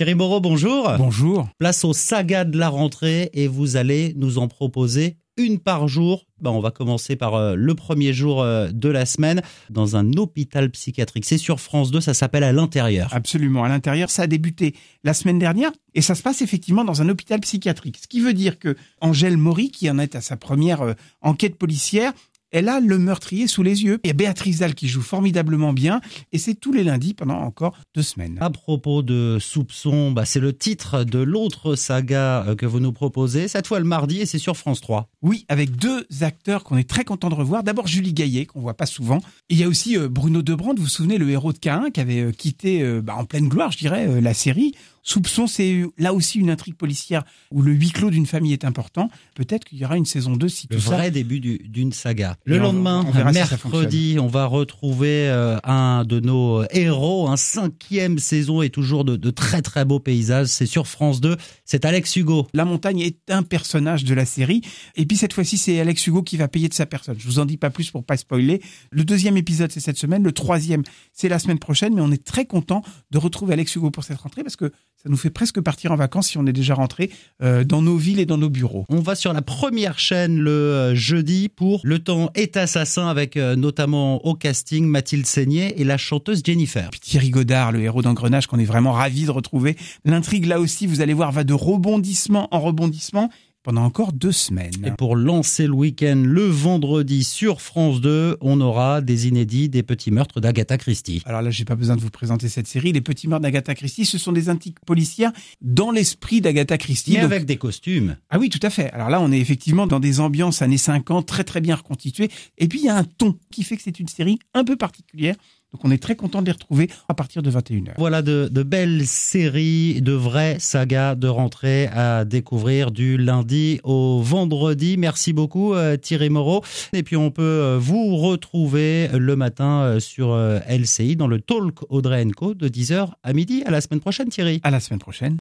Thierry Moreau, bonjour. Bonjour. Place au saga de la rentrée et vous allez nous en proposer une par jour. Ben, on va commencer par euh, le premier jour euh, de la semaine dans un hôpital psychiatrique. C'est sur France 2, ça s'appelle À l'intérieur. Absolument, à l'intérieur, ça a débuté la semaine dernière et ça se passe effectivement dans un hôpital psychiatrique. Ce qui veut dire que Angèle Maury, qui en est à sa première euh, enquête policière, elle a le meurtrier sous les yeux. Il y a Béatrice Dalle qui joue formidablement bien et c'est tous les lundis pendant encore deux semaines. À propos de soupçons, bah, c'est le titre de l'autre saga euh, que vous nous proposez, cette fois le mardi et c'est sur France 3. Oui, avec deux acteurs qu'on est très content de revoir. D'abord Julie Gaillet, qu'on voit pas souvent. Et il y a aussi euh, Bruno Debrand, vous vous souvenez, le héros de K1 qui avait euh, quitté bah, en pleine gloire, je dirais, la série. Soupçon, c'est là aussi une intrigue policière où le huis clos d'une famille est important. Peut-être qu'il y aura une saison 2 si le tout ça... vrai début d'une saga. Le lendemain, on mercredi, on va retrouver euh, un de nos héros, un cinquième saison et toujours de, de très très beaux paysages. C'est sur France 2. C'est Alex Hugo. La montagne est un personnage de la série. Et puis cette fois-ci, c'est Alex Hugo qui va payer de sa personne. Je vous en dis pas plus pour pas spoiler. Le deuxième épisode, c'est cette semaine. Le troisième, c'est la semaine prochaine. Mais on est très content de retrouver Alex Hugo pour cette rentrée parce que ça nous fait presque partir en vacances si on est déjà rentré euh, dans nos villes et dans nos bureaux. On va sur la première chaîne le euh, jeudi pour Le temps est assassin avec euh, notamment au casting Mathilde Seigné et la chanteuse Jennifer. Puis Thierry Godard, le héros d'Engrenage qu'on est vraiment ravi de retrouver. L'intrigue là aussi, vous allez voir, va de rebondissement en rebondissement pendant encore deux semaines. Et pour lancer le week-end, le vendredi sur France 2, on aura des inédits des petits meurtres d'Agatha Christie. Alors là, j'ai pas besoin de vous présenter cette série. Les petits meurtres d'Agatha Christie, ce sont des intrigues policières dans l'esprit d'Agatha Christie. Mais avec des costumes. Ah oui, tout à fait. Alors là, on est effectivement dans des ambiances années 50 très très bien reconstituées. Et puis, il y a un ton qui fait que c'est une série un peu particulière. Donc on est très content de les retrouver à partir de 21h. Voilà de, de, belles séries, de vraies sagas de rentrée à découvrir du lundi au vendredi. Merci beaucoup euh, Thierry Moreau. Et puis on peut euh, vous retrouver le matin euh, sur LCI dans le Talk Audrey Co de 10h à midi. À la semaine prochaine Thierry. À la semaine prochaine.